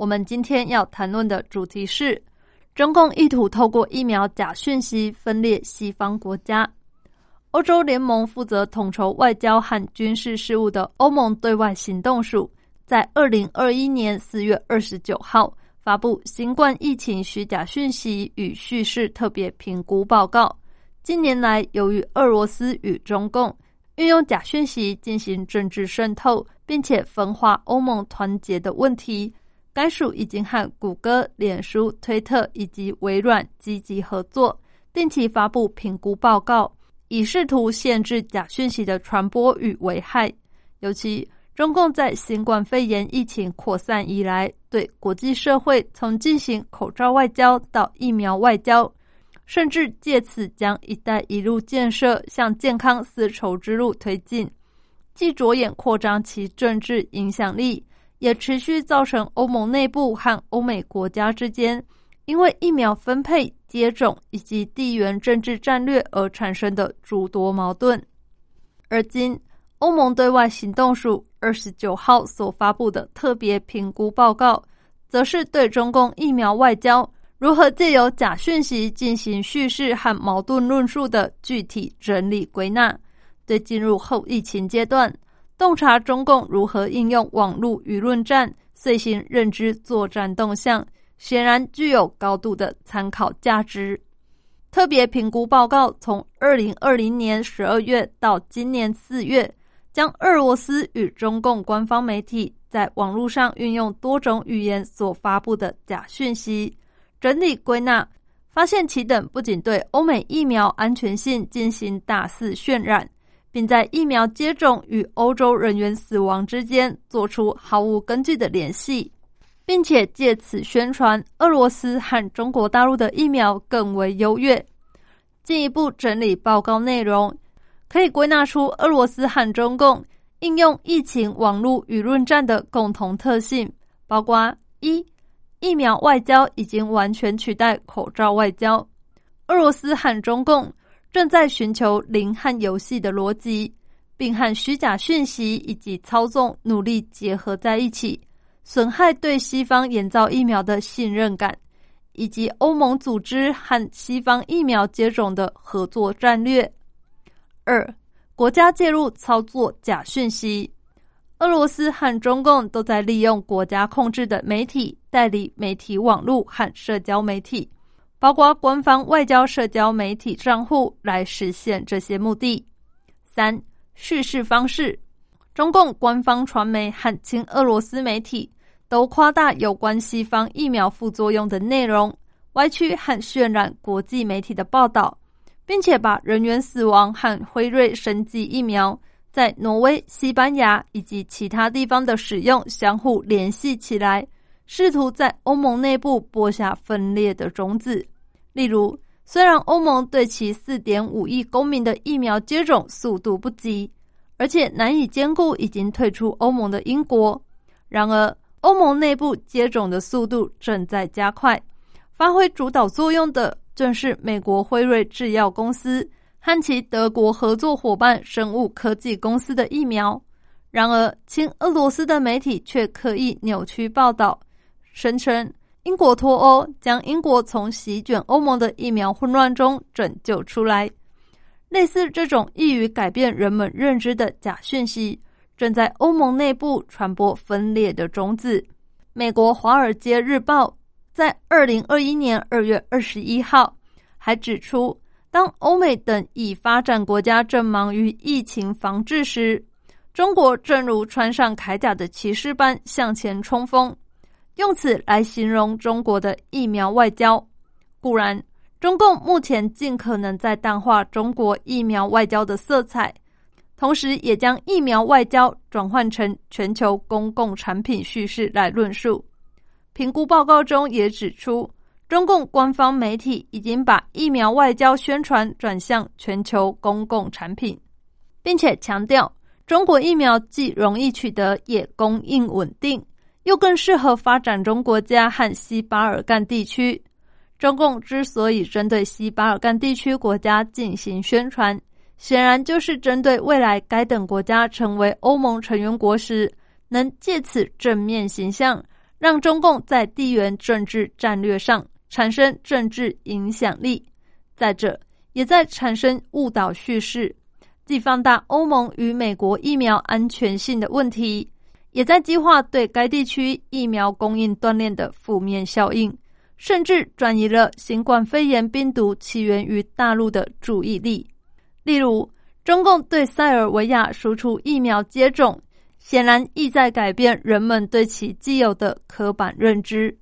我们今天要谈论的主题是中共意图透过疫苗假讯息分裂西方国家。欧洲联盟负责统筹外交和军事事务的欧盟对外行动署，在二零二一年四月二十九号发布新冠疫情虚假讯息与叙事特别评估报告。近年来，由于俄罗斯与中共运用假讯息进行政治渗透，并且分化欧盟团结的问题，该署已经和谷歌、脸书、推特以及微软积极合作，定期发布评估报告，以试图限制假讯息的传播与危害。尤其中共在新冠肺炎疫情扩散以来，对国际社会从进行口罩外交到疫苗外交。甚至借此将“一带一路”建设向健康丝绸之路推进，既着眼扩张其政治影响力，也持续造成欧盟内部和欧美国家之间因为疫苗分配、接种以及地缘政治战略而产生的诸多矛盾。而今，欧盟对外行动署二十九号所发布的特别评估报告，则是对中共疫苗外交。如何借由假讯息进行叙事和矛盾论述的具体整理归纳，对进入后疫情阶段，洞察中共如何应用网络舆论战、遂行认知作战动向，显然具有高度的参考价值。特别评估报告从二零二零年十二月到今年四月，将俄罗斯与中共官方媒体在网络上运用多种语言所发布的假讯息。整理归纳，发现其等不仅对欧美疫苗安全性进行大肆渲染，并在疫苗接种与欧洲人员死亡之间做出毫无根据的联系，并且借此宣传俄罗斯和中国大陆的疫苗更为优越。进一步整理报告内容，可以归纳出俄罗斯和中共应用疫情网络舆论战的共同特性，包括一。疫苗外交已经完全取代口罩外交。俄罗斯和中共正在寻求零和游戏的逻辑，并和虚假讯息以及操纵努力结合在一起，损害对西方研造疫苗的信任感，以及欧盟组织和西方疫苗接种的合作战略。二、国家介入操作假讯息。俄罗斯和中共都在利用国家控制的媒体、代理媒体网络和社交媒体，包括官方外交社交媒体账户，来实现这些目的。三、叙事方式：中共官方传媒和亲俄罗斯媒体都夸大有关西方疫苗副作用的内容，歪曲和渲染国际媒体的报道，并且把人员死亡和辉瑞生技疫苗。在挪威、西班牙以及其他地方的使用相互联系起来，试图在欧盟内部播下分裂的种子。例如，虽然欧盟对其四点五亿公民的疫苗接种速度不及，而且难以兼顾已经退出欧盟的英国，然而欧盟内部接种的速度正在加快。发挥主导作用的正是美国辉瑞制药公司。和其德国合作伙伴生物科技公司的疫苗，然而亲俄罗斯的媒体却刻意扭曲报道，声称英国脱欧将英国从席卷欧盟的疫苗混乱中拯救出来。类似这种易于改变人们认知的假讯息，正在欧盟内部传播分裂的种子。美国《华尔街日报》在二零二一年二月二十一号还指出。当欧美等已发展国家正忙于疫情防治时，中国正如穿上铠甲的骑士般向前冲锋，用此来形容中国的疫苗外交。固然，中共目前尽可能在淡化中国疫苗外交的色彩，同时也将疫苗外交转换成全球公共产品叙事来论述。评估报告中也指出，中共官方媒体已经把疫苗外交宣传转向全球公共产品，并且强调中国疫苗既容易取得，也供应稳定，又更适合发展中国家和西巴尔干地区。中共之所以针对西巴尔干地区国家进行宣传，显然就是针对未来该等国家成为欧盟成员国时，能借此正面形象。让中共在地缘政治战略上产生政治影响力，再者，也在产生误导叙事，既放大欧盟与美国疫苗安全性的问题，也在激化对该地区疫苗供应断裂的负面效应，甚至转移了新冠肺炎病毒起源于大陆的注意力。例如，中共对塞尔维亚输出疫苗接种。显然意在改变人们对其既有的刻板认知。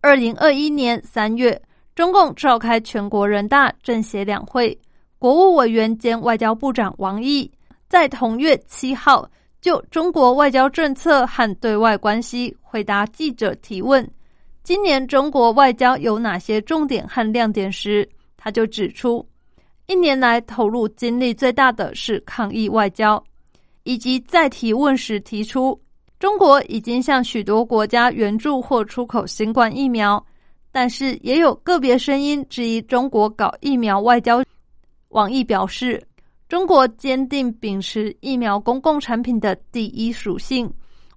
二零二一年三月，中共召开全国人大政协两会，国务委员兼外交部长王毅在同月七号就中国外交政策和对外关系回答记者提问：今年中国外交有哪些重点和亮点时，他就指出，一年来投入精力最大的是抗疫外交。以及在提问时提出，中国已经向许多国家援助或出口新冠疫苗，但是也有个别声音质疑中国搞疫苗外交。网易表示，中国坚定秉持疫苗公共产品的第一属性，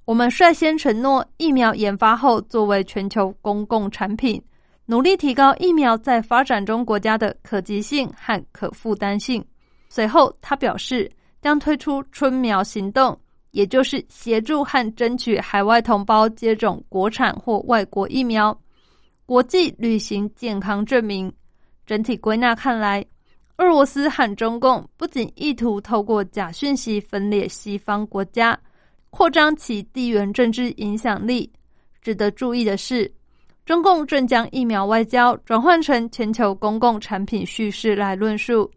我们率先承诺，疫苗研发后作为全球公共产品，努力提高疫苗在发展中国家的可及性和可负担性。随后，他表示。将推出春苗行动，也就是协助和争取海外同胞接种国产或外国疫苗。国际旅行健康证明。整体归纳看来，俄罗斯和中共不仅意图透过假讯息分裂西方国家，扩张其地缘政治影响力。值得注意的是，中共正将疫苗外交转换成全球公共产品叙事来论述。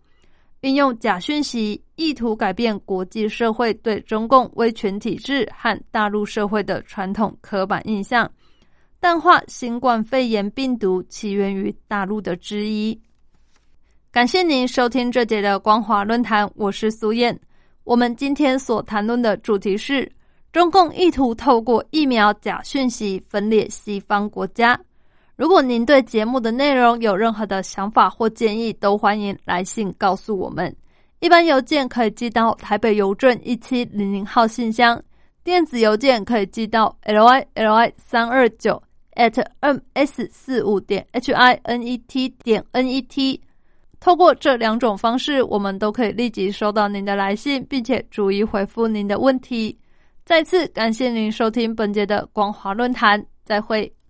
运用假讯息，意图改变国际社会对中共威权体制和大陆社会的传统刻板印象，淡化新冠肺炎病毒起源于大陆的质疑。感谢您收听这节的光华论坛，我是苏燕。我们今天所谈论的主题是中共意图透过疫苗假讯息分裂西方国家。如果您对节目的内容有任何的想法或建议，都欢迎来信告诉我们。一般邮件可以寄到台北邮政一七零零号信箱，电子邮件可以寄到 l i l i 三二九 at m s 四五点 h i n e t 点 n e t。透过这两种方式，我们都可以立即收到您的来信，并且逐一回复您的问题。再次感谢您收听本节的光华论坛，再会。